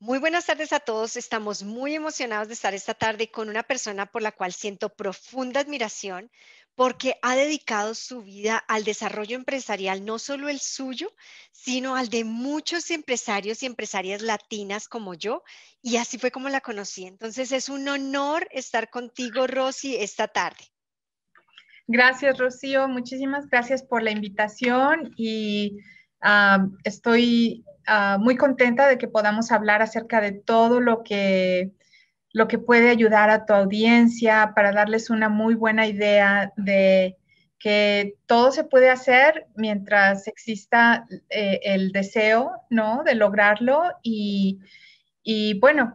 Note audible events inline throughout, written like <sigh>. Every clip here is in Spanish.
Muy buenas tardes a todos. Estamos muy emocionados de estar esta tarde con una persona por la cual siento profunda admiración porque ha dedicado su vida al desarrollo empresarial, no solo el suyo, sino al de muchos empresarios y empresarias latinas como yo. Y así fue como la conocí. Entonces es un honor estar contigo, Rosy, esta tarde. Gracias, Rocío. Muchísimas gracias por la invitación y ah, estoy Ah, muy contenta de que podamos hablar acerca de todo lo que, lo que puede ayudar a tu audiencia para darles una muy buena idea de que todo se puede hacer mientras exista eh, el deseo, ¿no? De lograrlo y, y bueno,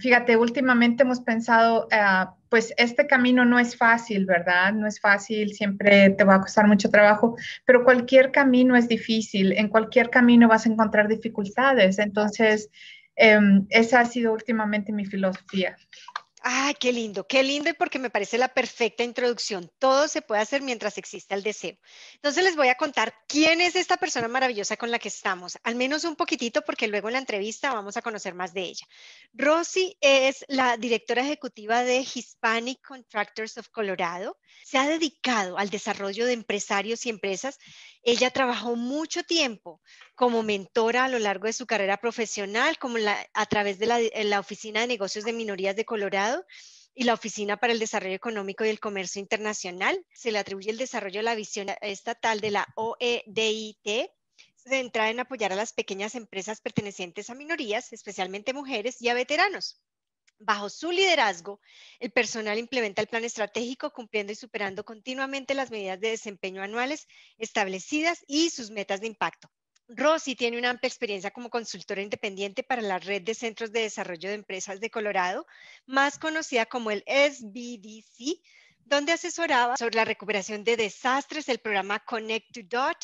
fíjate, últimamente hemos pensado, ah, pues este camino no es fácil, ¿verdad? No es fácil, siempre te va a costar mucho trabajo, pero cualquier camino es difícil, en cualquier camino vas a encontrar dificultades. Entonces, em, esa ha sido últimamente mi filosofía. Ay, qué lindo, qué lindo y porque me parece la perfecta introducción. Todo se puede hacer mientras exista el deseo. Entonces les voy a contar quién es esta persona maravillosa con la que estamos, al menos un poquitito porque luego en la entrevista vamos a conocer más de ella. Rosy es la directora ejecutiva de Hispanic Contractors of Colorado. Se ha dedicado al desarrollo de empresarios y empresas. Ella trabajó mucho tiempo como mentora a lo largo de su carrera profesional, como a través de la, Oficina de Negocios de Minorías de Colorado y la Oficina para el Desarrollo Económico y el Comercio Internacional. Se le atribuye el desarrollo de la visión estatal de la OEDIT, centrada en apoyar a las pequeñas empresas pertenecientes a minorías, especialmente mujeres y a veteranos. Bajo su liderazgo, el personal implementa el plan estratégico cumpliendo y superando continuamente las medidas de desempeño anuales establecidas y sus metas de impacto. Rosy tiene una amplia experiencia como consultora independiente para la red de centros de desarrollo de empresas de Colorado, más conocida como el SBDC, donde asesoraba sobre la recuperación de desastres, el programa Connect to Dot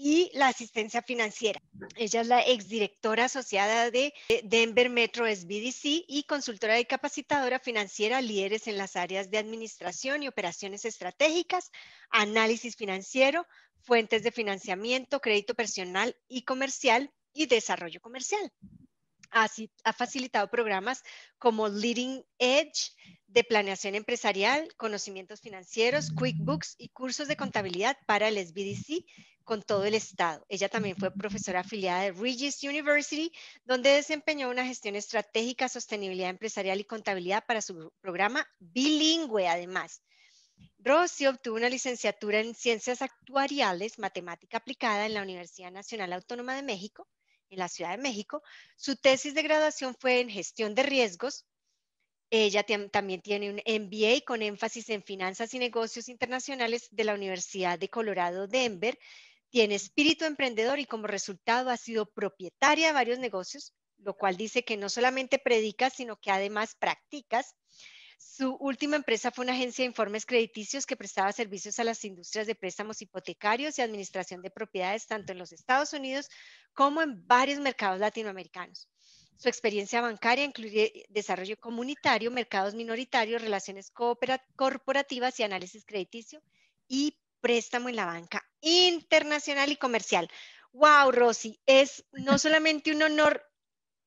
y la asistencia financiera. Ella es la exdirectora asociada de Denver Metro SBDC y consultora y capacitadora financiera, líderes en las áreas de administración y operaciones estratégicas, análisis financiero, fuentes de financiamiento, crédito personal y comercial y desarrollo comercial. Ha facilitado programas como Leading Edge de planeación empresarial, conocimientos financieros, QuickBooks y cursos de contabilidad para el SBDC con todo el estado. Ella también fue profesora afiliada de Regis University, donde desempeñó una gestión estratégica, sostenibilidad empresarial y contabilidad para su programa bilingüe, además. Rossi obtuvo una licenciatura en Ciencias Actuariales, Matemática Aplicada en la Universidad Nacional Autónoma de México, en la Ciudad de México. Su tesis de graduación fue en Gestión de Riesgos. Ella también tiene un MBA con énfasis en Finanzas y Negocios Internacionales de la Universidad de Colorado Denver. Tiene espíritu emprendedor y como resultado ha sido propietaria de varios negocios, lo cual dice que no solamente predicas, sino que además practicas su última empresa fue una agencia de informes crediticios que prestaba servicios a las industrias de préstamos hipotecarios y administración de propiedades tanto en los Estados Unidos como en varios mercados latinoamericanos. Su experiencia bancaria incluye desarrollo comunitario, mercados minoritarios, relaciones corporativas y análisis crediticio y préstamo en la banca internacional y comercial. Wow, Rosy, es no solamente un honor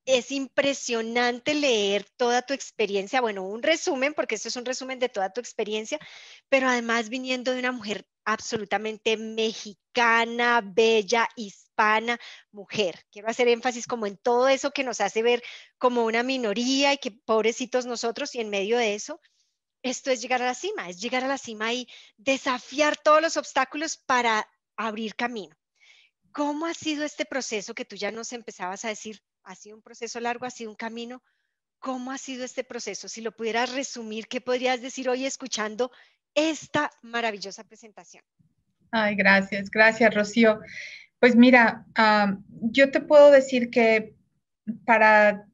es impresionante leer toda tu experiencia, bueno, un resumen, porque esto es un resumen de toda tu experiencia, pero además viniendo de una mujer absolutamente mexicana, bella, hispana, mujer. Quiero hacer énfasis como en todo eso que nos hace ver como una minoría y que pobrecitos nosotros y en medio de eso, esto es llegar a la cima, es llegar a la cima y desafiar todos los obstáculos para abrir camino. ¿Cómo ha sido este proceso que tú ya nos empezabas a decir? Ha sido un proceso largo, ha sido un camino. ¿Cómo ha sido este proceso? Si lo pudieras resumir, ¿qué podrías decir hoy escuchando esta maravillosa presentación? Ay, gracias, gracias, Rocío. Pues mira, yo te puedo decir que para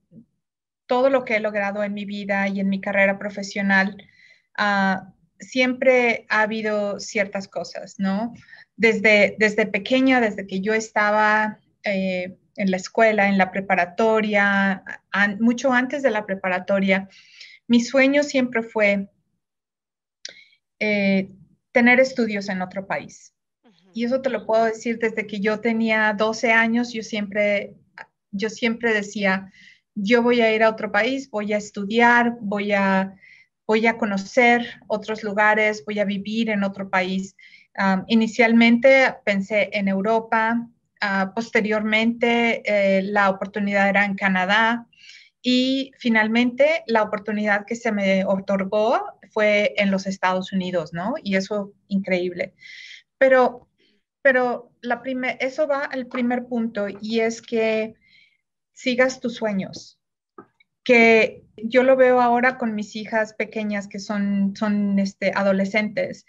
todo lo que he logrado en mi vida y en mi carrera profesional, ah, siempre ha habido ciertas cosas, ¿no? Desde, desde pequeña, desde que yo estaba eh, en la escuela, en la preparatoria, mucho antes de la preparatoria, mi sueño siempre fue eh, tener estudios en otro país. Y eso te lo puedo decir desde que yo tenía 12 años, yo siempre yo siempre decía, yo voy a ir a otro país, voy a estudiar, voy a, voy a conocer otros lugares, voy a vivir en otro país. inicialmente pensé en Europa, ah, posteriormente eh, la oportunidad era en Canadá y finalmente la oportunidad que se me otorgó fue en los Estados Unidos, ¿no? Y eso increíble. Pero, pero la eso va al primer punto y es que sigas tus sueños. Que yo lo veo ahora con mis hijas pequeñas que son, son este, adolescentes.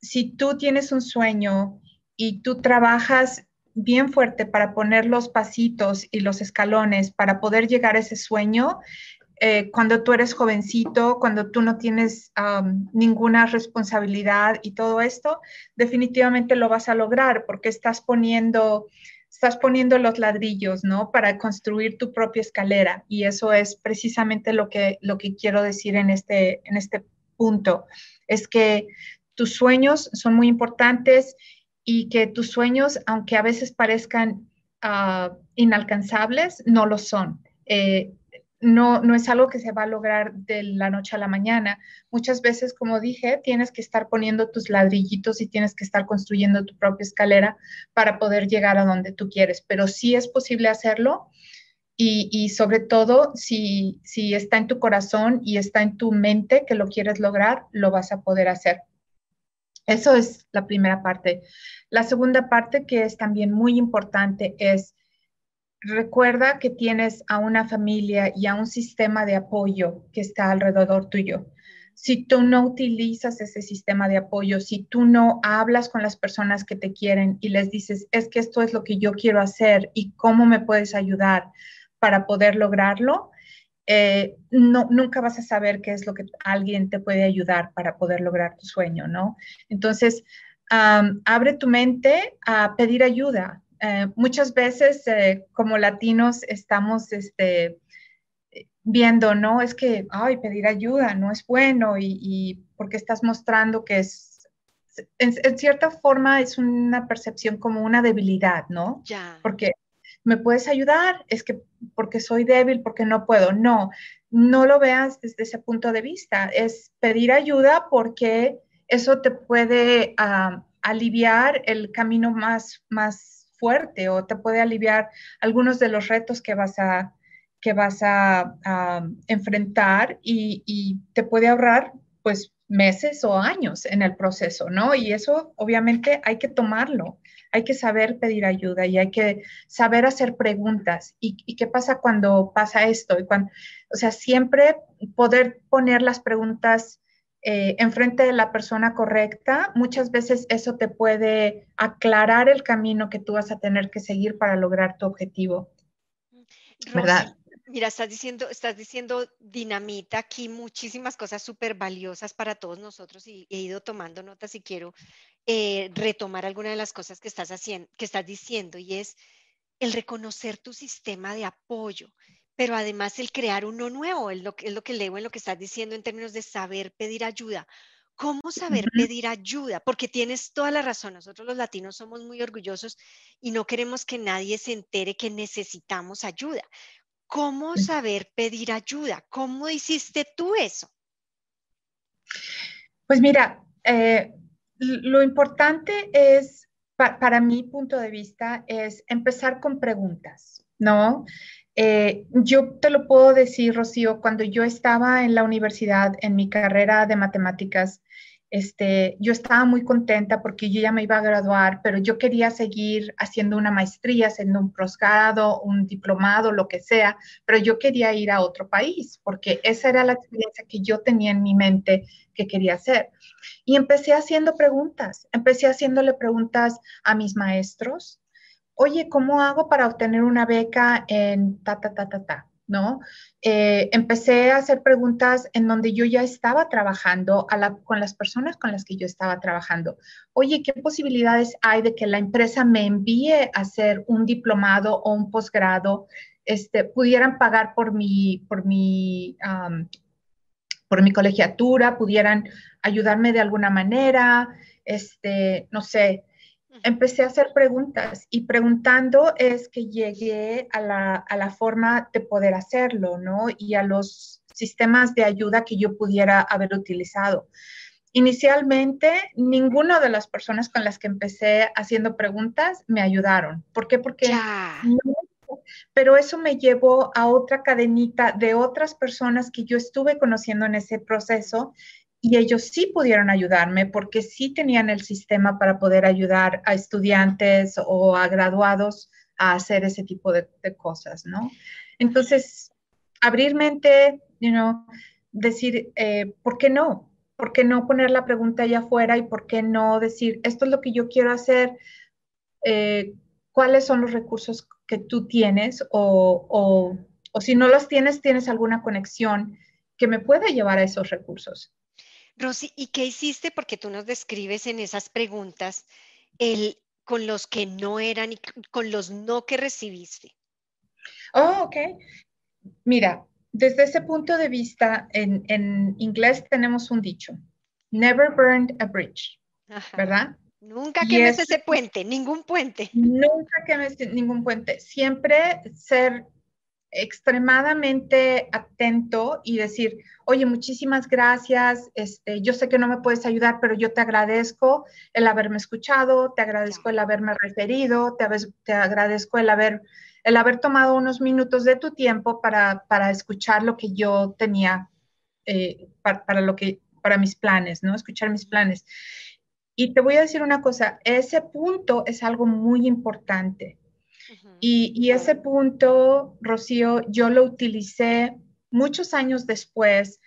Si tú tienes un sueño y tú trabajas bien fuerte para poner los pasitos y los escalones para poder llegar a ese sueño, eh, cuando tú eres jovencito, cuando tú no tienes ninguna responsabilidad y todo esto, definitivamente lo vas a lograr porque estás poniendo estás poniendo los ladrillos, ¿no? Para construir tu propia escalera. Y eso es precisamente lo que, lo que quiero decir en este, en este punto. Es que tus sueños son muy importantes y que tus sueños, aunque a veces parezcan ah, inalcanzables, no lo son. Eh, no, no es algo que se va a lograr de la noche a la mañana. Muchas veces, como dije, tienes que estar poniendo tus ladrillitos y tienes que estar construyendo tu propia escalera para poder llegar a donde tú quieres, pero sí es posible hacerlo y, sobre todo si, si está en tu corazón y está en tu mente que lo quieres lograr, lo vas a poder hacer. Eso es la primera parte. La segunda parte que es también muy importante es recuerda que tienes a una familia y a un sistema de apoyo que está alrededor tuyo. Si tú no utilizas ese sistema de apoyo, si tú no hablas con las personas que te quieren y les dices, es que esto es lo que yo quiero hacer y cómo me puedes ayudar para poder lograrlo, eh, no, nunca vas a saber qué es lo que alguien te puede ayudar para poder lograr tu sueño, ¿no? Entonces, abre tu mente a pedir ayuda, eh, muchas veces eh, como latinos estamos este, viendo, ¿no? Es que, ay, pedir ayuda no es bueno y, porque estás mostrando que es, en, cierta forma es una percepción como una debilidad, ¿no? Ya. Porque me puedes ayudar, es que porque soy débil, porque no puedo. No, no lo veas desde ese punto de vista. Es pedir ayuda porque eso te puede ah, aliviar el camino más, más fuerte o te puede aliviar algunos de los retos que vas a, que vas a, enfrentar y, te puede ahorrar pues meses o años en el proceso, ¿no? Y eso obviamente hay que tomarlo, hay que saber pedir ayuda y hay que saber hacer preguntas. ¿Y, y qué pasa cuando pasa esto? Y cuando, o sea, siempre poder poner las preguntas eh, enfrente de la persona correcta, muchas veces eso te puede aclarar el camino que tú vas a tener que seguir para lograr tu objetivo. ¿Verdad? Mira, estás diciendo, estás diciendo dinamita aquí muchísimas cosas súper valiosas para todos nosotros y he ido tomando notas y quiero eh, retomar alguna de las cosas que estás haciendo, que estás diciendo y es el reconocer tu sistema de apoyo pero además el crear uno nuevo, es lo, es lo que leo en lo que estás diciendo en términos de saber pedir ayuda. ¿Cómo saber pedir ayuda? Porque tienes toda la razón. Nosotros los latinos somos muy orgullosos y no queremos que nadie se entere que necesitamos ayuda. ¿Cómo saber pedir ayuda? ¿Cómo hiciste tú eso? Pues mira, eh, lo importante es, para mi punto de vista, es empezar con preguntas, ¿no? Eh, yo te lo puedo decir, Rocío, cuando yo estaba en la universidad, en mi carrera de matemáticas, este, yo estaba muy contenta porque yo ya me iba a graduar, pero yo quería seguir haciendo una maestría, haciendo un posgrado, un diplomado, lo que sea, pero yo quería ir a otro país porque esa era la experiencia que yo tenía en mi mente que quería hacer. Y empecé haciendo preguntas, empecé haciéndole preguntas a mis maestros, oye, ¿cómo hago para obtener una beca en ta, ta, ta, ta, ta? ¿No? Eh, empecé a hacer preguntas en donde yo ya estaba trabajando con las personas con las que yo estaba trabajando. Oye, ¿qué posibilidades hay de que la empresa me envíe a hacer un diplomado o un posgrado? Este, pudieran pagar por mi, por mi, por mi colegiatura, pudieran ayudarme de alguna manera, este, no sé, empecé a hacer preguntas y preguntando es que llegué a la, a la, forma de poder hacerlo, ¿no? Y a los sistemas de ayuda que yo pudiera haber utilizado. Inicialmente, ninguna de las personas con las que empecé haciendo preguntas me ayudaron. ¿Por qué? Porque pero eso me llevó a otra cadenita de otras personas que yo estuve conociendo en ese proceso y ellos sí pudieron ayudarme porque sí tenían el sistema para poder ayudar a estudiantes o a graduados a hacer ese tipo de, cosas, ¿no? Entonces, abrir mente, you decir, eh, ¿por qué no? ¿Por qué no poner la pregunta allá afuera y por qué no decir, esto es lo que yo quiero hacer? Eh, ¿Cuáles son los recursos que tú tienes? O, o, o si no los tienes, tienes alguna conexión que me pueda llevar a esos recursos. Rosy, ¿y qué hiciste? Porque tú nos describes en esas preguntas el, con los que no eran y con los no que recibiste. Oh, ok. Mira, desde ese punto de vista, en, en inglés tenemos un dicho, never burned a bridge, ¿verdad? Nunca quemes ese puente, ningún puente. Nunca quemes ningún puente. Siempre ser extremadamente atento y decir, oye, muchísimas gracias, este, yo sé que no me puedes ayudar, pero yo te agradezco el haberme escuchado, te agradezco el haberme referido, te, te agradezco el haber, el haber tomado unos minutos de tu tiempo para, para escuchar lo que yo tenía, eh, para, lo que, para mis planes, ¿no? Escuchar mis planes. Y te voy a decir una cosa, ese punto es algo muy importante y, ese punto, Rocío, yo lo utilicé muchos años después,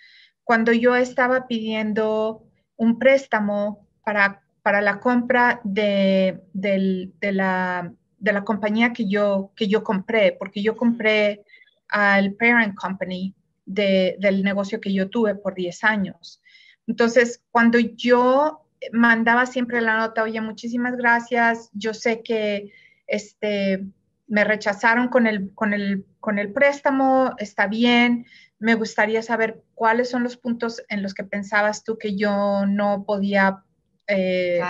cuando yo estaba pidiendo un préstamo para, para la compra de, la, de, la, compañía que yo, que yo compré, porque yo compré al parent company del negocio que yo tuve por 10 años. Entonces, cuando yo mandaba siempre la nota, oye, muchísimas gracias, yo sé que este, me rechazaron con el, con, el, con el préstamo, está bien, me gustaría saber cuáles son los puntos en los que pensabas tú que yo no podía eh,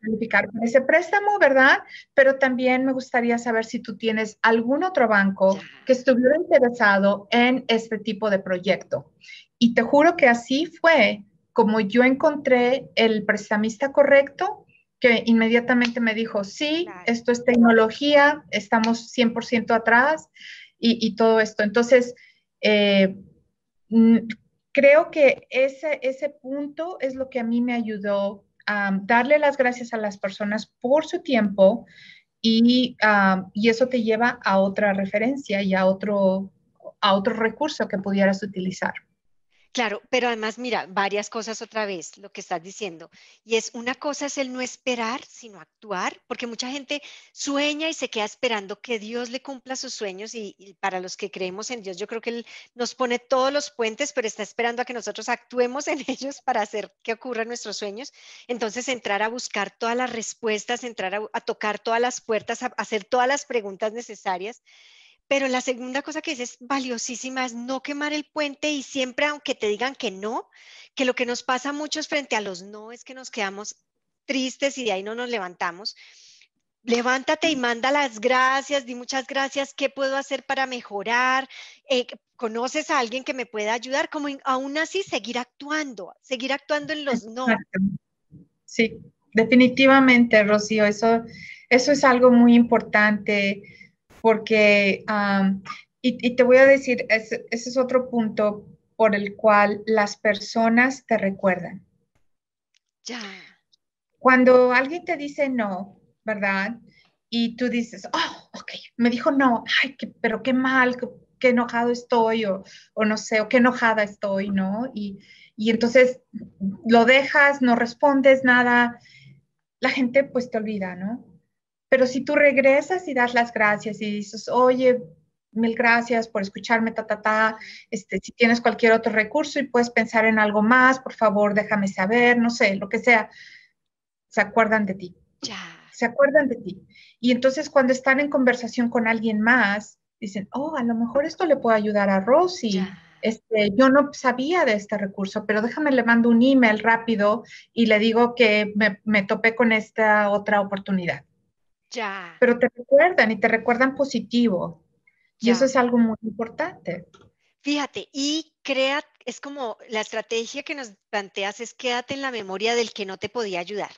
calificar con ese préstamo, ¿verdad? Pero también me gustaría saber si tú tienes algún otro banco que estuviera interesado en este tipo de proyecto. Y te juro que así fue como yo encontré el prestamista correcto que inmediatamente me dijo, sí, esto es tecnología, estamos 100% atrás y, todo esto. Entonces, eh, creo que ese, ese punto es lo que a mí me ayudó a darle las gracias a las personas por su tiempo y, y eso te lleva a otra referencia y a otro, a otro recurso que pudieras utilizar. Claro, pero además, mira, varias cosas otra vez, lo que estás diciendo. Y es una cosa es el no esperar, sino actuar, porque mucha gente sueña y se queda esperando que Dios le cumpla sus sueños y, para los que creemos en Dios, yo creo que Él nos pone todos los puentes, pero está esperando a que nosotros actuemos en <laughs> ellos para hacer que ocurran nuestros sueños. Entonces, entrar a buscar todas las respuestas, entrar a, tocar todas las puertas, a hacer todas las preguntas necesarias. Pero la segunda cosa que es valiosísima es no quemar el puente y siempre, aunque te digan que no, que lo que nos pasa mucho es frente a los no es que nos quedamos tristes y de ahí no nos levantamos. Levántate y manda las gracias, di muchas gracias, ¿qué puedo hacer para mejorar? Eh, ¿Conoces a alguien que me pueda ayudar? Como aún así seguir actuando, seguir actuando en los no. Sí, definitivamente, Rocío, eso, eso es algo muy importante porque, y, te voy a decir, ese, es otro punto por el cual las personas te recuerdan. Ya. Cuando alguien te dice no, ¿verdad? Y tú dices, oh, ok, me dijo no, ay, pero qué mal, qué, enojado estoy, o, no sé, o qué enojada estoy, ¿no? Y, y entonces lo dejas, no respondes nada, la gente pues te olvida, ¿no? Pero si tú regresas y das las gracias y dices, oye, mil gracias por escucharme, ta, ta, ta, este, si tienes cualquier otro recurso y puedes pensar en algo más, por favor, déjame saber, no sé, lo que sea, se acuerdan de ti. Ya. Se acuerdan de ti. Y entonces cuando están en conversación con alguien más, dicen, oh, a lo mejor esto le puede ayudar a Rosy. este, yo no sabía de este recurso, pero déjame le mando un email rápido y le digo que me, me topé con esta otra oportunidad. Ya. Pero te recuerdan y te recuerdan positivo. Y eso es algo muy importante. Fíjate, y crea, es como la estrategia que nos planteas es quédate en la memoria del que no te podía ayudar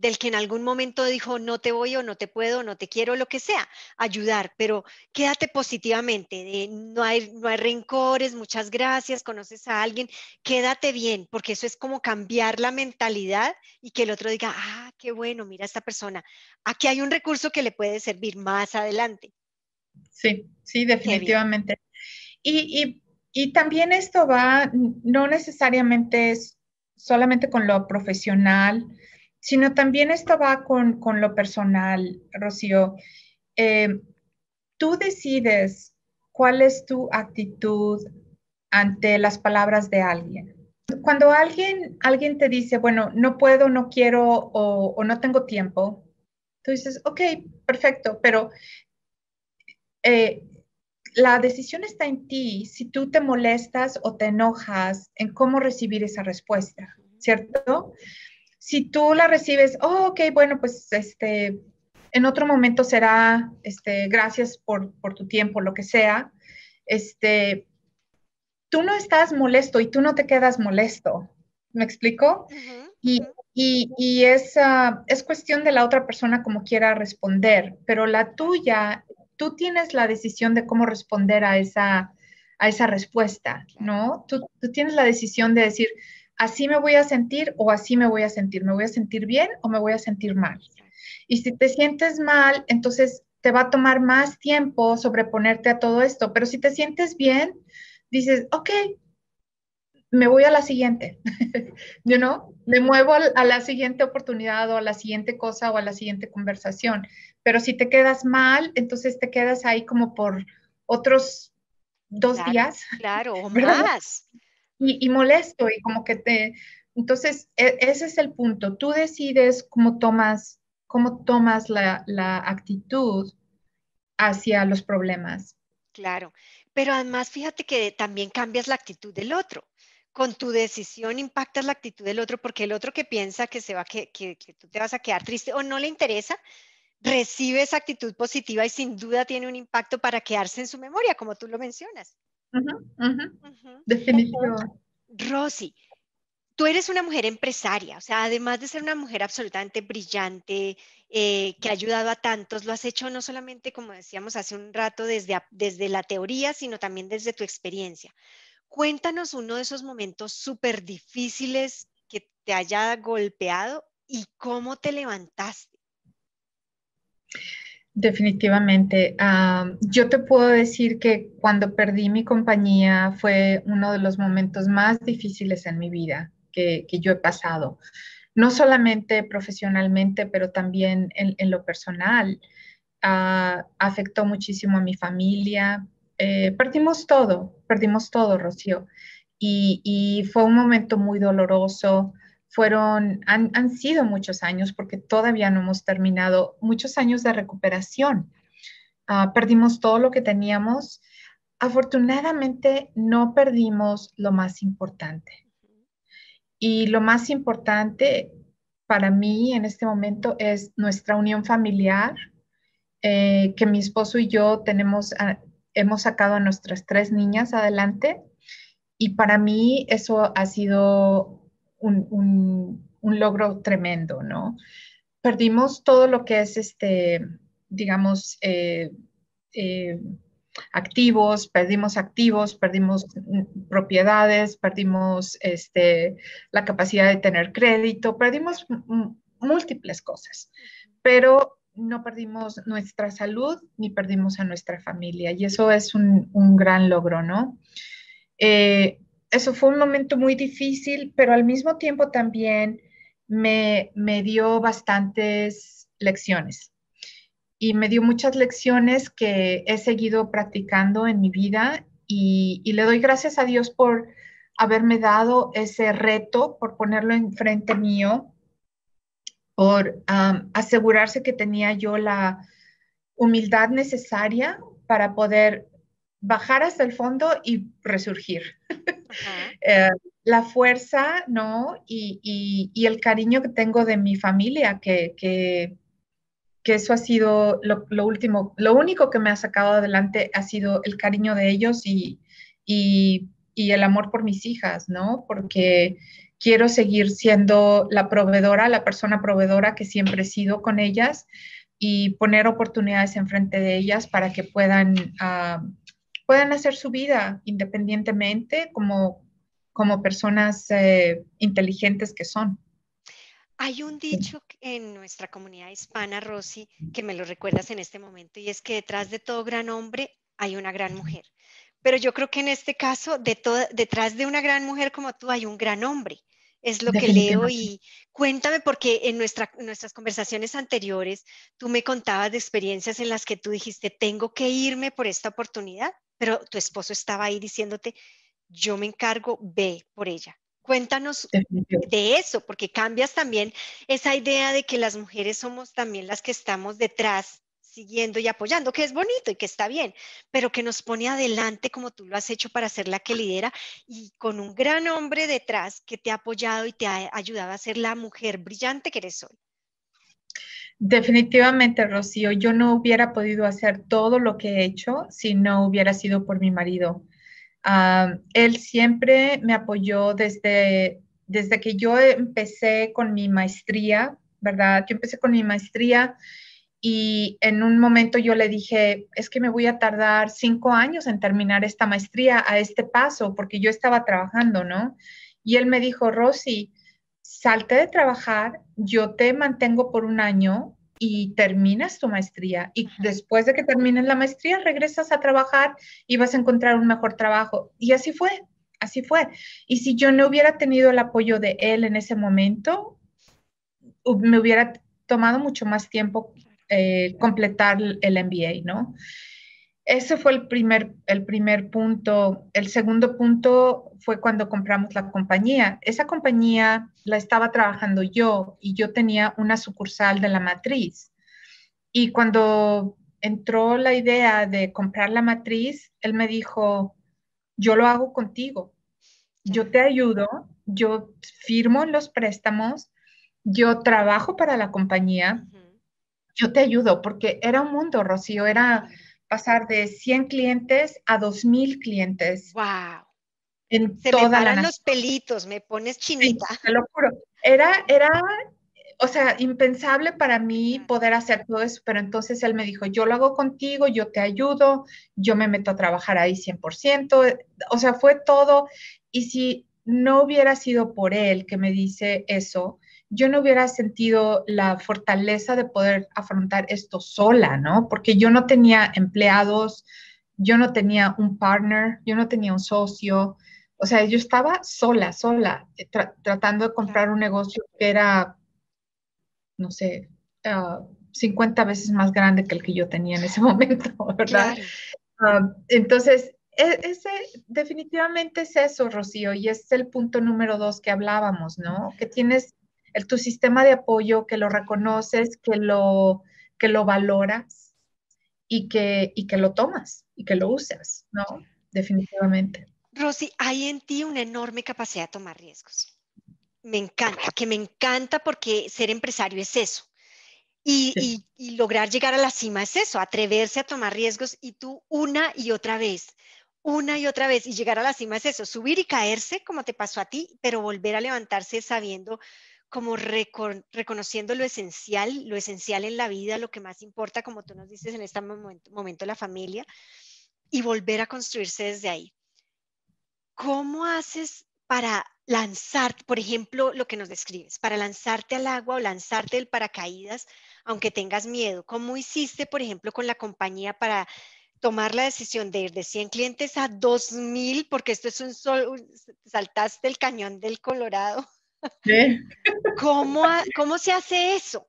del que en algún momento dijo no te voy o no te puedo, no te quiero, lo que sea, ayudar, pero quédate positivamente, no, hay, no hay rencores, muchas gracias, conoces a alguien, quédate bien, porque eso es como cambiar la mentalidad y que el otro diga, ah, qué bueno, mira esta persona, aquí hay un recurso que le puede servir más adelante. Sí, sí, definitivamente. Y, y también esto va, no necesariamente es solamente con lo profesional, sino también esto va con, lo personal, Rocío. Eh, tú decides cuál es tu actitud ante las palabras de alguien. Cuando alguien, alguien te dice, bueno, no puedo, no quiero o, no tengo tiempo, tú dices, ok, perfecto, pero eh, la decisión está en ti si tú te molestas o te enojas en cómo recibir esa respuesta, ¿cierto? Si tú la recibes, oh, ok, bueno, pues este, en otro momento será, este, gracias por, tu tiempo, lo que sea, este, tú no estás molesto y tú no te quedas molesto. ¿Me explico? y, es, ah, es cuestión de la otra persona como quiera responder, pero la tuya, tú tienes la decisión de cómo responder a esa, a esa respuesta, ¿no? Tú, tú tienes la decisión de decir, así me voy a sentir o así me voy a sentir, me voy a sentir bien o me voy a sentir mal. Y si te sientes mal, entonces te va a tomar más tiempo sobreponerte a todo esto, pero si te sientes bien, dices, ok, me voy a la siguiente, <laughs> you know, me muevo a la siguiente oportunidad o a la siguiente cosa o a la siguiente conversación. Pero si te quedas mal, entonces te quedas ahí como por otros dos días. Claro, o <laughs> más y, molesto y como que te... Entonces, e, ese es el punto. Tú decides cómo tomas, cómo tomas la, actitud hacia los problemas. Claro, pero además fíjate que también cambias la actitud del otro. Con tu decisión impactas la actitud del otro porque el otro que piensa que, se va, que, que, que tú te vas a quedar triste o no le interesa, recibe esa actitud positiva y sin duda tiene un impacto para quedarse en su memoria, como tú lo mencionas. Definitivamente. Rosy, tú eres una mujer empresaria, o sea, además de ser una mujer absolutamente brillante, eh, que ha ayudado a tantos, lo has hecho no solamente, como decíamos hace un rato, desde, desde la teoría, sino también desde tu experiencia. Cuéntanos uno de esos momentos súper difíciles que te haya golpeado y cómo te levantaste. Definitivamente. Ah, yo te puedo decir que cuando perdí mi compañía fue uno de los momentos más difíciles en mi vida que, yo he pasado. No solamente profesionalmente, pero también en, lo personal. Ah, afectó muchísimo a mi familia. Eh, perdimos todo, perdimos todo, Rocío. Y, y fue un momento muy doloroso fueron, han, sido muchos años porque todavía no hemos terminado, muchos años de recuperación. Ah, perdimos todo lo que teníamos. Afortunadamente no perdimos lo más importante. Y lo más importante para mí en este momento es nuestra unión familiar, eh, que mi esposo y yo tenemos, hemos sacado a nuestras tres niñas adelante. Y para mí eso ha sido un, logro tremendo, ¿no? Perdimos todo lo que es, este, digamos, eh, eh, activos, perdimos activos, perdimos propiedades, perdimos este, la capacidad de tener crédito, perdimos múltiples cosas, pero no perdimos nuestra salud ni perdimos a nuestra familia y eso es un, gran logro, ¿no? Eh, eso fue un momento muy difícil, pero al mismo tiempo también me, dio bastantes lecciones. Y me dio muchas lecciones que he seguido practicando en mi vida y, le doy gracias a Dios por haberme dado ese reto, por ponerlo enfrente mío, por asegurarse que tenía yo la humildad necesaria para poder bajar hasta el fondo y resurgir. <laughs> Eh, la fuerza, ¿no? Y, el cariño que tengo de mi familia, que, que, eso ha sido lo, último, lo único que me ha sacado adelante ha sido el cariño de ellos y, y el amor por mis hijas, ¿no? Porque quiero seguir siendo la proveedora, la persona proveedora que siempre he sido con ellas y poner oportunidades enfrente de ellas para que puedan, ah, puedan hacer su vida independientemente como, como personas eh, inteligentes que son. Hay un dicho en nuestra comunidad hispana, Rosy, que me lo recuerdas en este momento, y es que detrás de todo gran hombre hay una gran mujer. Pero yo creo que en este caso, de detrás de una gran mujer como tú hay un gran hombre es lo que leo y cuéntame porque en nuestras conversaciones anteriores tú me contabas de experiencias en las que tú dijiste, tengo que irme por esta oportunidad, pero tu esposo estaba ahí diciéndote, yo me encargo, ve por ella. Cuéntanos de eso, porque cambias también esa idea de que las mujeres somos también las que estamos detrás siguiendo y apoyando, que es bonito y que está bien, pero que nos pone adelante como tú lo has hecho para ser la que lidera y con un gran hombre detrás que te ha apoyado y te ha ayudado a ser la mujer brillante que eres hoy. Definitivamente, Rocío, yo no hubiera podido hacer todo lo que he hecho si no hubiera sido por mi marido. Ah, él siempre me apoyó desde, desde que yo empecé con mi maestría, ¿verdad? Yo empecé con mi maestría y en un momento yo le dije, es que me voy a tardar cinco años en terminar esta maestría a este paso, porque yo estaba trabajando, ¿no? Y él me dijo, Rosy, salte de trabajar, yo te mantengo por un año y terminas tu maestría. Y después de que termines la maestría, regresas a trabajar y vas a encontrar un mejor trabajo. Y así fue, así fue. Y si yo no hubiera tenido el apoyo de él en ese momento, me hubiera tomado mucho más tiempo eh, completar el MBA, ¿no? Ese fue el primer, el primer punto. El segundo punto fue cuando compramos la compañía. Esa compañía la estaba trabajando yo y yo tenía una sucursal de la matriz. Y cuando entró la idea de comprar la matriz, él me dijo, yo lo hago contigo, yo te ayudo, yo firmo los préstamos, yo trabajo para la compañía, yo te ayudo, porque era un mundo, Rocío, era pasar de 100 clientes a 2.000 clientes. ¡Wow! En Se me paran los pelitos, me pones chinita. te lo juro. Era, era, o sea, impensable para mí poder hacer todo eso, pero entonces él me dijo, yo lo hago contigo, yo te ayudo, yo me meto a trabajar ahí 100%, o sea, fue todo. Y si no hubiera sido por él que me dice eso, yo no hubiera sentido la fortaleza de poder afrontar esto sola, ¿no? Porque yo no tenía empleados, yo no tenía un partner, yo no tenía un socio, o sea, yo estaba sola, sola, eh, tratando de comprar un negocio que era, no sé, 50 ah, veces más grande que el que yo tenía en ese <laughs> momento, ¿verdad? Ah, entonces, e, ese definitivamente es eso, Rocío, y es el punto número dos que hablábamos, ¿no? Que tienes el, tu sistema de apoyo, que lo reconoces, que lo, que lo valoras y que, y que lo tomas y que lo usas, ¿no? Definitivamente. Rosy, hay en ti una enorme capacidad de tomar riesgos. Me encanta, que me encanta porque ser empresario es eso. Y, y, y, lograr llegar a la cima es eso, atreverse a tomar riesgos y tú una y otra vez, una y otra vez y llegar a la cima es eso, subir y caerse como te pasó a ti, pero volver a levantarse sabiendo como reconociendo lo esencial, lo esencial en la vida, lo que más importa, como tú nos dices en este momento, momento la familia, y volver a construirse desde ahí. ¿Cómo haces para lanzarte, por ejemplo, lo que nos describes, para lanzarte al agua o lanzarte del paracaídas, aunque tengas miedo? ¿Cómo hiciste, por ejemplo, con la compañía para tomar la decisión de ir de 100 clientes a 2000, porque esto es un sol, saltaste el cañón del Colorado? ¿Cómo, ¿Cómo, se hace eso?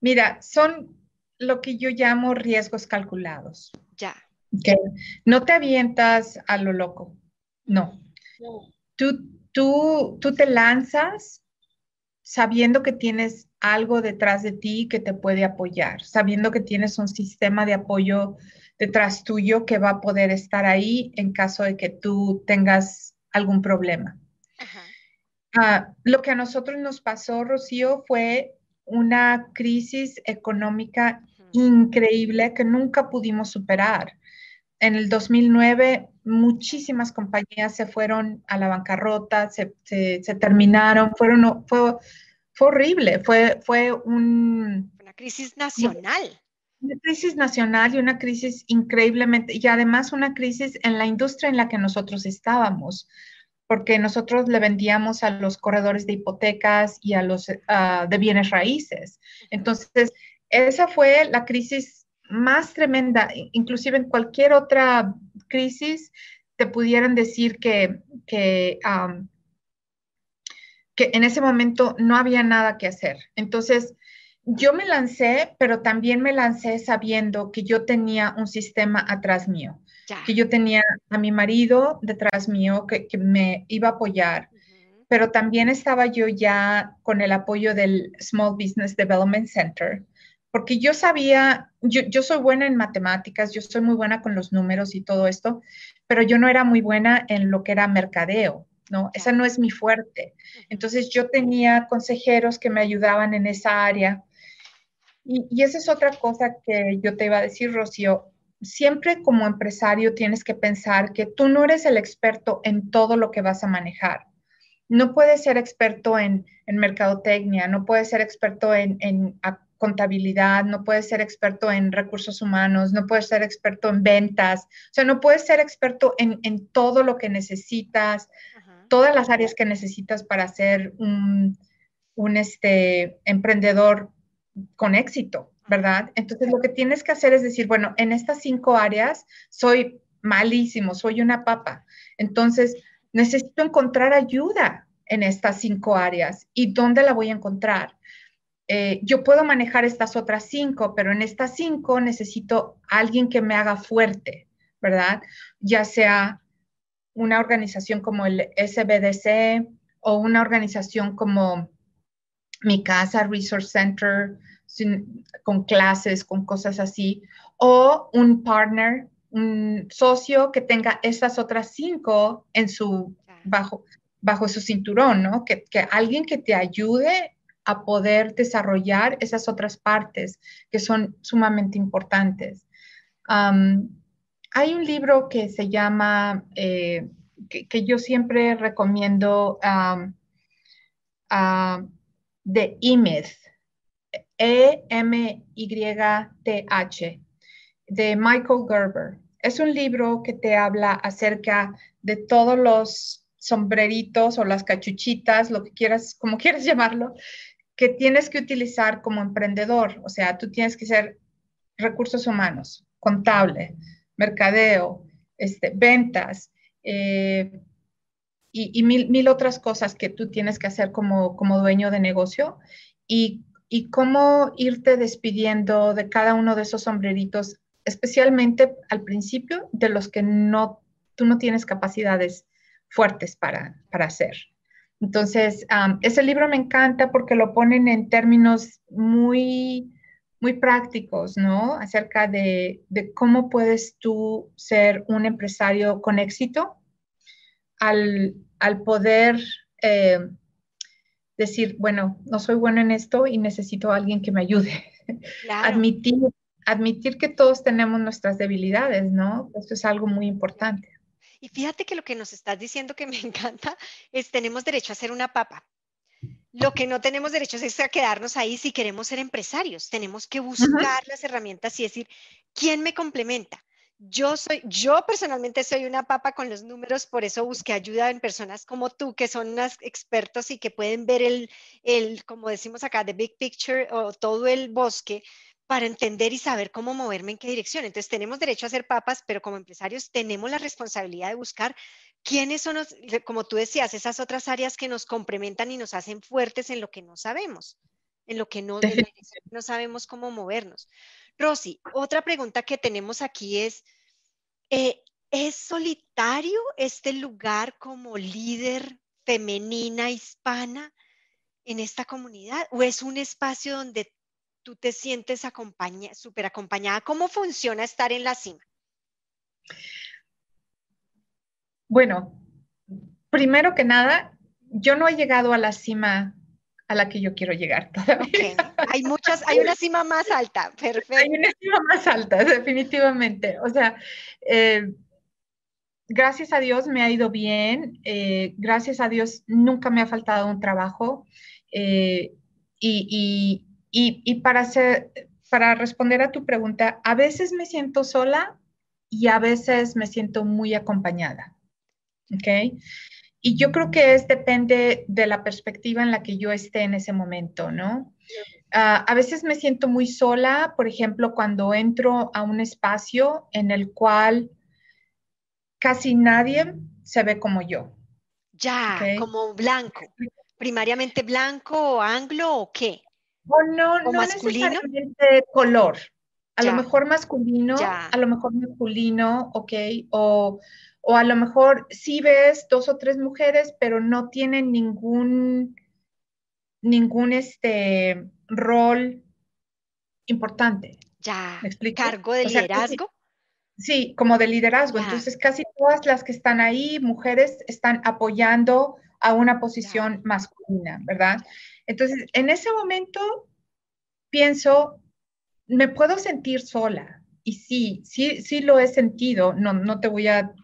mira, son lo que yo llamo riesgos calculados. Ya. No te avientas a lo loco, no. Tú, tú, tú te lanzas sabiendo que tienes algo detrás de ti que te puede apoyar, sabiendo que tienes un sistema de apoyo detrás tuyo que va a poder estar ahí en caso de que tú tengas algún problema. Ah, lo que a nosotros nos pasó, Rocío, fue una crisis económica increíble que nunca pudimos superar. En el 2009, muchísimas compañías se fueron a la bancarrota, se, terminaron, fueron, fue, fue horrible, fue, fue un, una crisis nacional. Una crisis nacional y una crisis increíblemente, y además una crisis en la industria en la que nosotros estábamos, porque nosotros le vendíamos a los corredores de hipotecas y a los ah, de bienes raíces. Entonces, esa fue la crisis más tremenda, inclusive en cualquier otra crisis te pudieran decir que, que, que en ese momento no había nada que hacer. Entonces, yo me lancé, pero también me lancé sabiendo que yo tenía un sistema atrás mío, que yo tenía a mi marido detrás mío que, me iba a apoyar, pero también estaba yo ya con el apoyo del Small Business Development Center, porque yo sabía, yo, yo soy buena en matemáticas, yo soy muy buena con los números y todo esto, pero yo no era muy buena en lo que era mercadeo, ¿no? Esa no es mi fuerte. Entonces yo tenía consejeros que me ayudaban en esa área. Y, y, esa es otra cosa que yo te iba a decir, Rocío. Siempre como empresario tienes que pensar que tú no eres el experto en todo lo que vas a manejar. No puedes ser experto en, en mercadotecnia, no puedes ser experto en, en contabilidad, no puedes ser experto en recursos humanos, no puedes ser experto en ventas, o sea, no puedes ser experto en, todo lo que necesitas, todas las áreas que necesitas para ser un, este, emprendedor con éxito, ¿verdad? Entonces, lo que tienes que hacer es decir, bueno, en estas cinco áreas soy malísimo, soy una papa. Entonces, necesito encontrar ayuda en estas cinco áreas. ¿Y dónde la voy a encontrar? Eh, yo puedo manejar estas otras cinco, pero en estas cinco necesito alguien que me haga fuerte, ¿verdad? Ya sea una organización como el SBDC o una organización como mi casa, Resource Center, con clases, con cosas así, o un partner, un socio que tenga esas otras cinco en su, bajo, bajo su cinturón, ¿no? Que, que alguien que te ayude a poder desarrollar esas otras partes que son sumamente importantes. hay un libro que se llama, eh, que, yo siempre recomiendo, The E-Myth, E-M-Y-T-H, de Michael Gerber. Es un libro que te habla acerca de todos los sombreritos o las cachuchitas, lo que quieras, como <laughs> quieras llamarlo, que tienes que utilizar como emprendedor. O sea, tú tienes que ser recursos humanos, contable, mercadeo, este, ventas eh, y, mil, otras cosas que tú tienes que hacer como, como dueño de negocio y, y cómo irte despidiendo de cada uno de esos sombreritos, especialmente al principio, de los que no, tú no tienes capacidades fuertes para, para hacer. Entonces, ese libro me encanta porque lo ponen en términos muy, muy prácticos, ¿no? Acerca de, cómo puedes tú ser un empresario con éxito al, poder eh, decir, bueno, no soy bueno en esto y necesito a alguien que me ayude. <laughs> admitir, admitir que todos tenemos nuestras debilidades, ¿no? Esto es algo muy importante. Y fíjate que lo que nos estás diciendo que me <laughs> encanta es tenemos derecho a ser una papa. Lo que no tenemos derecho es a quedarnos ahí si queremos ser empresarios. Tenemos que buscar las herramientas y decir, ¿quién me complementa? Yo soy, yo personalmente soy una papa con los números, por eso busqué ayuda en personas como tú, que son unas expertos y que pueden ver el, el, como decimos acá, the big picture o todo el bosque, para entender y saber cómo moverme en qué dirección. Entonces tenemos derecho a ser papas, pero como empresarios tenemos la responsabilidad de buscar quiénes son, los, como tú decías, esas otras áreas que nos complementan y nos hacen fuertes en lo que no sabemos, en lo que no, no sabemos cómo movernos. Rosy, otra pregunta que tenemos aquí es, eh, ¿es solitario este lugar como líder femenina hispana? en esta comunidad o es un espacio donde tú te sientes súper acompañada? ¿Cómo funciona estar en la cima? Bueno, primero que nada, yo no he llegado a la cima a la que yo quiero llegar <laughs> todavía. Hay muchas, hay una cima más alta, perfecto. Hay una cima más alta, definitivamente. O sea, eh, gracias a Dios me ha ido bien, eh, gracias a Dios nunca me ha faltado un trabajo eh, y, para, hacer, para responder a tu pregunta, a veces me siento sola y a veces me siento muy acompañada. ¿Ok? Y yo creo que es depende de la perspectiva en la que yo esté en ese momento, ¿no? Ah, a veces me siento muy sola, por ejemplo, cuando entro a un espacio en el cual casi nadie se ve como yo. Ya, como blanco. Primariamente blanco o anglo o qué? O no, no masculino? necesariamente color. A lo mejor masculino, a lo mejor masculino, ok, o o a lo mejor sí ves dos o tres mujeres, pero no tienen ningún, ningún este, rol importante. Ya, cargo de liderazgo. sí, como de liderazgo. Entonces, casi todas las que están ahí, mujeres, están apoyando a una posición masculina, ¿verdad? Entonces, en ese momento pienso, me puedo sentir sola. Y sí, sí, sí lo he sentido, no, no te voy a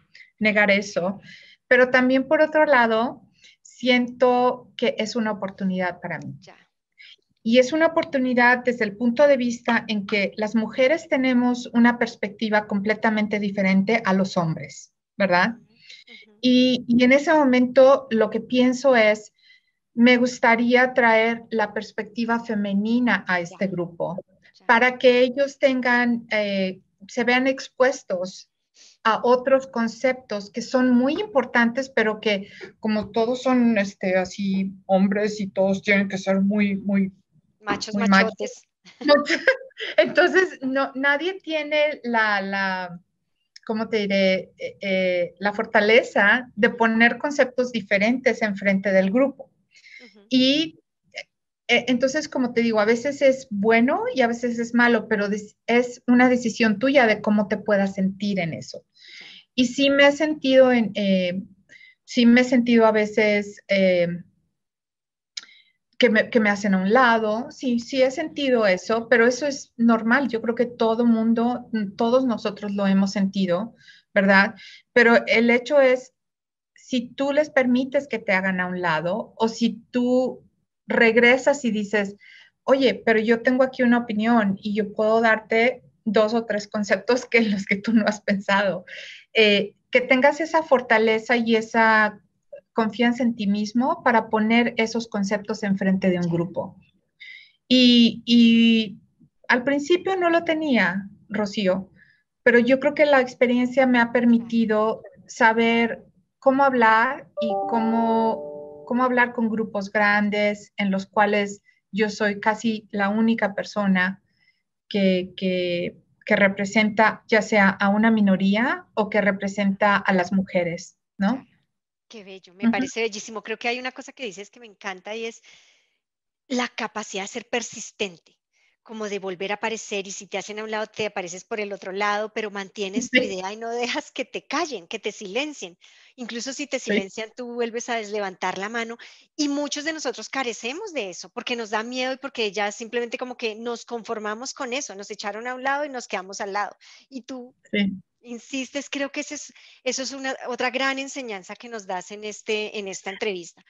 negar eso, pero también por otro lado, siento que es una oportunidad para mí. Y es una oportunidad desde el punto de vista en que las mujeres tenemos una perspectiva completamente diferente a los hombres, ¿verdad? y, en ese momento lo que pienso es, me gustaría traer la perspectiva femenina a este grupo para que ellos tengan, eh, se vean expuestos a otros conceptos que son muy importantes, pero que como todos son este, así hombres y todos tienen que ser muy, muy... Machos, machotes. <laughs> Entonces, no, nadie tiene la, la ¿cómo te diré? Eh, eh, la fortaleza de poner conceptos diferentes enfrente del grupo. Y entonces, como te digo, a veces es bueno y a veces es malo, pero es una decisión tuya de cómo te puedas sentir en eso. Y sí me he sentido en, eh, sí me he sentido a veces eh, que, me, que, me, hacen a un lado, sí, sí he sentido eso, pero eso es normal. Yo creo que todo mundo, todos nosotros lo hemos sentido, ¿verdad? Pero el hecho es, si tú les permites que te hagan a un lado o si tú regresas y dices, oye, pero yo tengo aquí una opinión y yo puedo darte dos o tres conceptos que los que tú no has pensado. Eh, que tengas esa fortaleza y esa confianza en ti mismo para poner esos conceptos enfrente de un grupo. Y, y, al principio no lo tenía, Rocío, pero yo creo que la experiencia me ha permitido saber cómo hablar y cómo, cómo hablar con grupos grandes en los cuales yo soy casi la única persona que, que que representa ya sea a una minoría o que representa a las mujeres, ¿no? Qué bello, me parece bellísimo. Creo que hay una cosa que dices que me encanta y es la capacidad de ser persistente como de volver a aparecer y si te hacen a un lado te apareces por el otro lado, pero mantienes tu idea y no dejas que te callen, que te silencien. Incluso si te silencian, tú vuelves a deslevantar la mano y muchos de nosotros carecemos de eso porque nos da miedo y porque ya simplemente como que nos conformamos con eso, nos echaron a un lado y nos quedamos al lado. Y tú insistes, creo que eso es, eso es una, otra gran enseñanza que nos das en, este, en esta entrevista.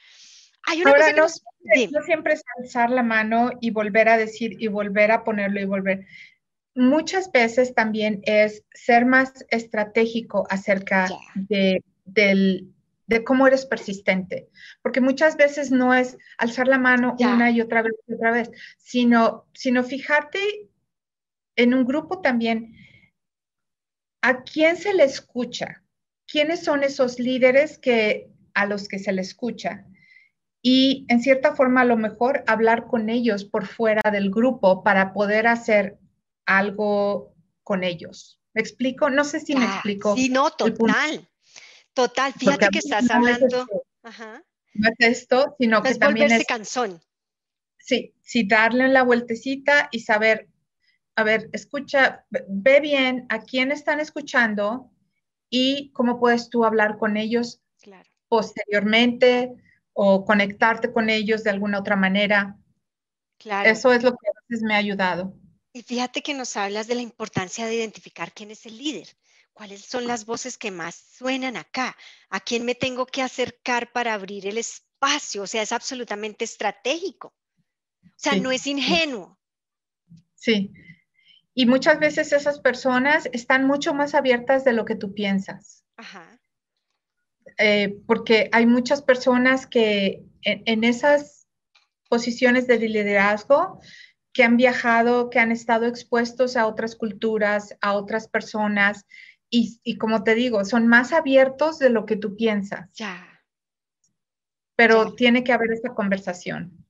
Ahora, no, siempre es alzar la mano y volver a decir y volver a ponerlo y volver. Muchas veces también es ser más estratégico acerca de, cómo eres persistente, porque muchas veces no es alzar la mano una y otra vez y otra vez, sino, sino fijarte en un grupo también. A quién se le escucha, quiénes son esos líderes que a los que se le escucha y en cierta forma a lo mejor hablar con ellos por fuera del grupo para poder hacer algo con ellos. ¿Me explico? No sé si me explico. Sí, no, total. Total, fíjate que estás hablando. No es esto, sino que también es cansón. Sí, sí, darle la vueltecita y saber, a ver, escucha, ve bien a quién están escuchando y cómo puedes tú hablar con ellos posteriormente o conectarte con ellos de alguna otra manera. Claro. Eso es lo que a veces me ha ayudado. Y fíjate que nos hablas de la importancia de identificar quién es el líder. ¿Cuáles son las voces que más suenan acá? ¿A quién me tengo que acercar para abrir el espacio? O sea, es absolutamente estratégico. O sea, no es ingenuo. Sí. Y muchas veces esas personas están mucho más abiertas de lo que tú piensas. Ajá. Eh, porque hay muchas personas que en, esas posiciones de liderazgo que han viajado, que han estado expuestos a otras culturas, a otras personas, y, como te digo, son más abiertos de lo que tú piensas. Ya. Pero tiene que haber esa conversación.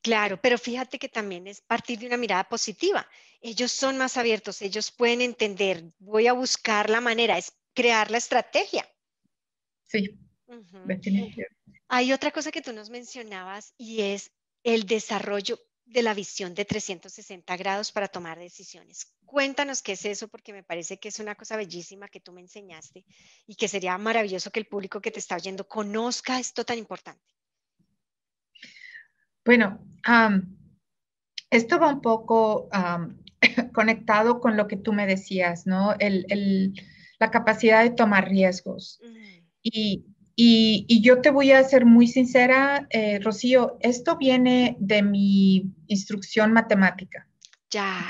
Claro, pero fíjate que también es partir de una mirada positiva. Ellos son más abiertos, ellos pueden entender, voy a buscar la manera, es crear la estrategia. Sí, Hay otra cosa que tú nos mencionabas y es el desarrollo de la visión de 360 grados para tomar decisiones. Cuéntanos qué es eso, porque me parece que es una cosa bellísima que tú me enseñaste y que sería maravilloso que el público que te está oyendo conozca esto tan importante. Bueno, esto va un poco <laughs> conectado con lo que tú me decías, ¿no? la capacidad de tomar riesgos. Mm. Y y, yo te voy a ser muy sincera, eh, Rocío, esto viene de mi instrucción matemática. Ya.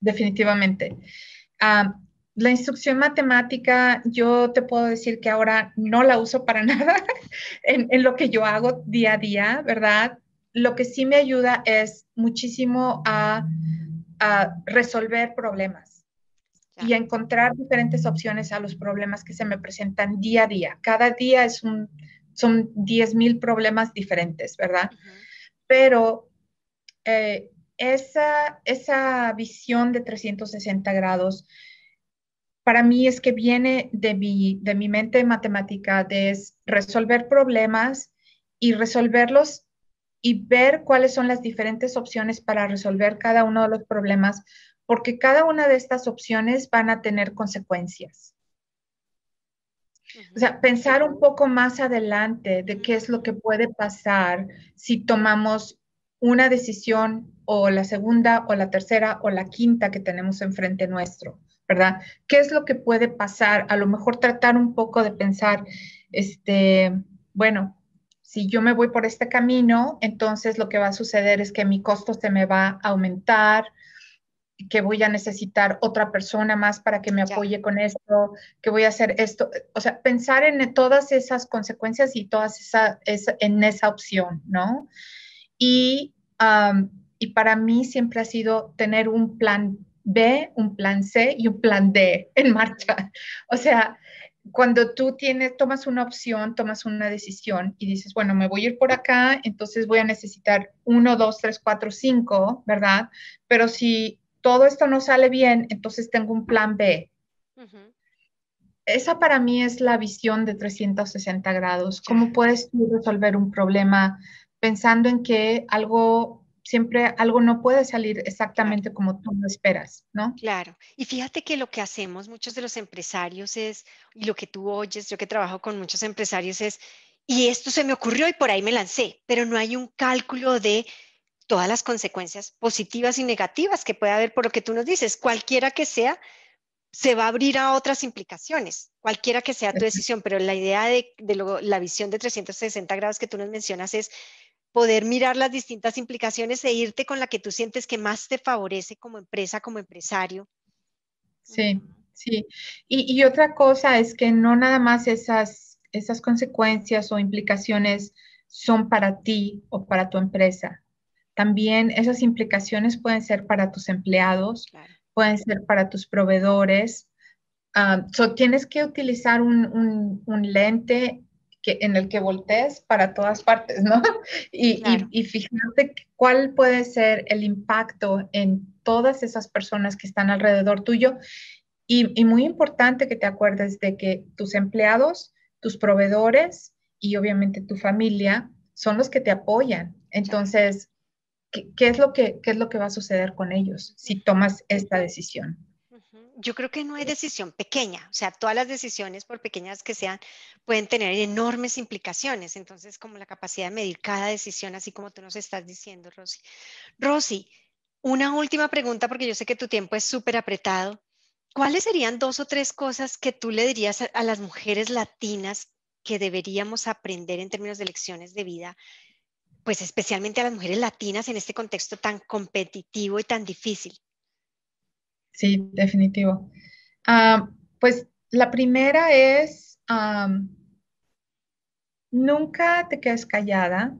Definitivamente. Ah, la instrucción matemática, yo te puedo decir que ahora no la uso para <laughs> nada en, en, lo que yo hago día a día, ¿verdad? Lo que sí me ayuda es muchísimo a, a resolver problemas y encontrar diferentes opciones a los problemas que se me presentan día a día. Cada día es un, son 10 mil problemas diferentes, ¿verdad? Pero eh, esa, esa visión de 360 grados, para mí es que viene de mi, de mi mente matemática, de resolver problemas y resolverlos y ver cuáles son las diferentes opciones para resolver cada uno de los problemas porque cada una de estas opciones van a tener consecuencias. O sea, pensar un poco más adelante de qué es lo que puede pasar si tomamos una decisión o la segunda o la tercera o la quinta que tenemos enfrente nuestro, ¿verdad? ¿Qué es lo que puede pasar? A lo mejor tratar un poco de pensar, este, bueno, si yo me voy por este camino, entonces lo que va a suceder es que mi costo se me va a aumentar, que voy a necesitar otra persona más para que me apoye con esto, que voy a hacer esto, o sea, pensar en todas esas consecuencias y todas esa, en esa opción, ¿no? Y, y para mí siempre ha sido tener un plan B, un plan C y un plan D en marcha. O sea, cuando tú tienes, tomas una opción, tomas una decisión y dices, bueno, me voy a ir por acá, entonces voy a necesitar uno, dos, tres, cuatro, cinco, ¿verdad? Pero si todo esto no sale bien, entonces tengo un plan B. Esa para mí es la visión de 360 grados. ¿Cómo puedes tú resolver un problema pensando en que algo, siempre algo no puede salir exactamente como tú lo esperas, ¿no? Claro. Y fíjate que lo que hacemos muchos de los empresarios es, y lo que tú oyes, yo que trabajo con muchos empresarios es, y esto se me ocurrió y por ahí me lancé, pero no hay un cálculo de todas las consecuencias positivas y negativas que puede haber por lo que tú nos dices, cualquiera que sea, se va a abrir a otras implicaciones, cualquiera que sea tu decisión, pero la idea de, la visión de 360 grados que tú nos mencionas es poder mirar las distintas implicaciones e irte con la que tú sientes que más te favorece como empresa, como empresario. Sí, sí. Y, y otra cosa es que no nada más esas, esas consecuencias o implicaciones son para ti o para tu empresa, también esas implicaciones pueden ser para tus empleados, pueden ser para tus proveedores. Ah, tienes que utilizar un, lente que, en el que voltees para todas partes, ¿no? <laughs> Y, y, fíjate cuál puede ser el impacto en todas esas personas que están alrededor tuyo. Y, y, muy importante que te acuerdes de que tus empleados, tus proveedores y obviamente tu familia son los que te apoyan. Entonces, qué, es lo que, qué es lo que va a suceder con ellos si tomas esta decisión. Yo creo que no hay decisión pequeña, o sea, todas las decisiones, por pequeñas que sean, pueden tener enormes implicaciones. Entonces, como la capacidad de medir cada decisión, así como tú nos estás diciendo, Rosy. Rosy, una última pregunta, porque yo sé que tu tiempo es súper apretado. ¿Cuáles serían dos o tres cosas que tú le dirías a, las mujeres latinas que deberíamos aprender en términos de lecciones de vida, pues especialmente a las mujeres latinas en este contexto tan competitivo y tan difícil? Sí, definitivo. Ah, pues la primera es, nunca te quedes callada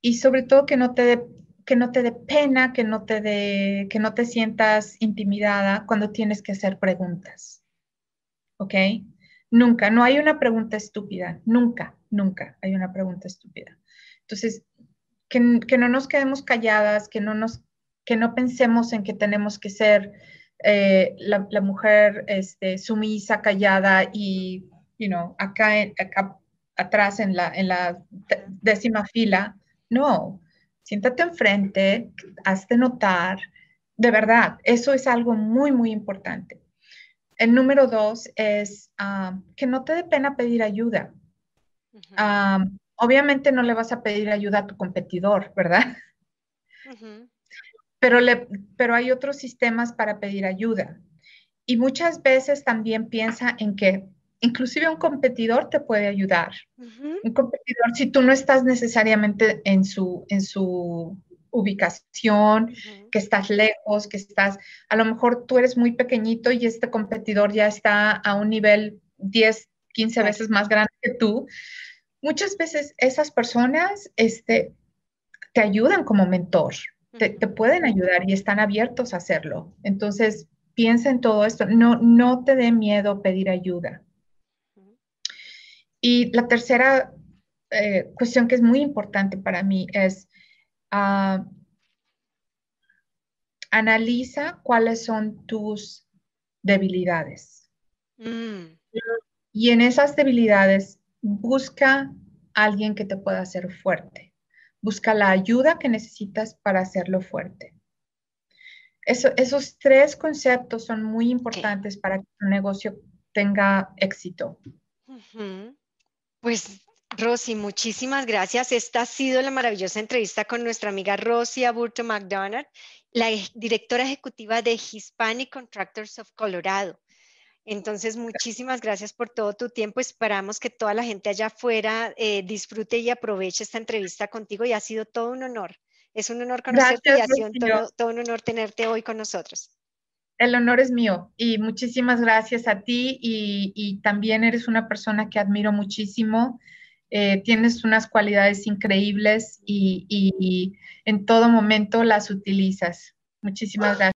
y sobre todo que no te que no te dé pena, que no te dé, que no te sientas intimidada cuando tienes que hacer preguntas. ¿Ok? Nunca, no hay una pregunta estúpida, nunca, nunca hay una pregunta estúpida. Entonces, que, no nos quedemos calladas, que no, nos, que no pensemos en que tenemos que ser eh, la, mujer este, sumisa, callada y, you know, acá, acá atrás en la, en la décima fila. No, siéntate enfrente, hazte notar. De verdad, eso es algo muy, muy importante. El número dos es ah, que no te dé pena pedir ayuda. Obviamente no le vas a pedir ayuda a tu competidor, ¿verdad? pero, le, pero hay otros sistemas para pedir ayuda. Y muchas veces también piensa en que inclusive un competidor te puede ayudar. Un competidor, si tú no estás necesariamente en su, en su ubicación, que estás lejos, que estás, a lo mejor tú eres muy pequeñito y este competidor ya está a un nivel 10, 15 veces más grande que tú. Muchas veces esas personas este, te ayudan como mentor, te, te, pueden ayudar y están abiertos a hacerlo. Entonces, piensa en todo esto, no, no te dé miedo pedir ayuda. Y la tercera eh, cuestión que es muy importante para mí es ah, analiza cuáles son tus debilidades. Mm. Y en esas debilidades busca a alguien que te pueda hacer fuerte. Busca la ayuda que necesitas para hacerlo fuerte. esos tres conceptos son muy importantes para que tu negocio tenga éxito. Pues Rosy, muchísimas gracias. Esta ha sido la maravillosa entrevista con nuestra amiga Rosy Aburto McDonald, la directora ejecutiva de Hispanic Contractors of Colorado. Entonces, muchísimas gracias por todo tu tiempo. Esperamos que toda la gente allá afuera eh, disfrute y aproveche esta entrevista contigo y ha sido todo un honor. Es un honor conocerte y ha sido todo, un honor tenerte hoy con nosotros. El honor es mío y muchísimas gracias a ti y, también eres una persona que admiro muchísimo. Eh, tienes unas cualidades increíbles y, y en todo momento las utilizas. Muchísimas gracias.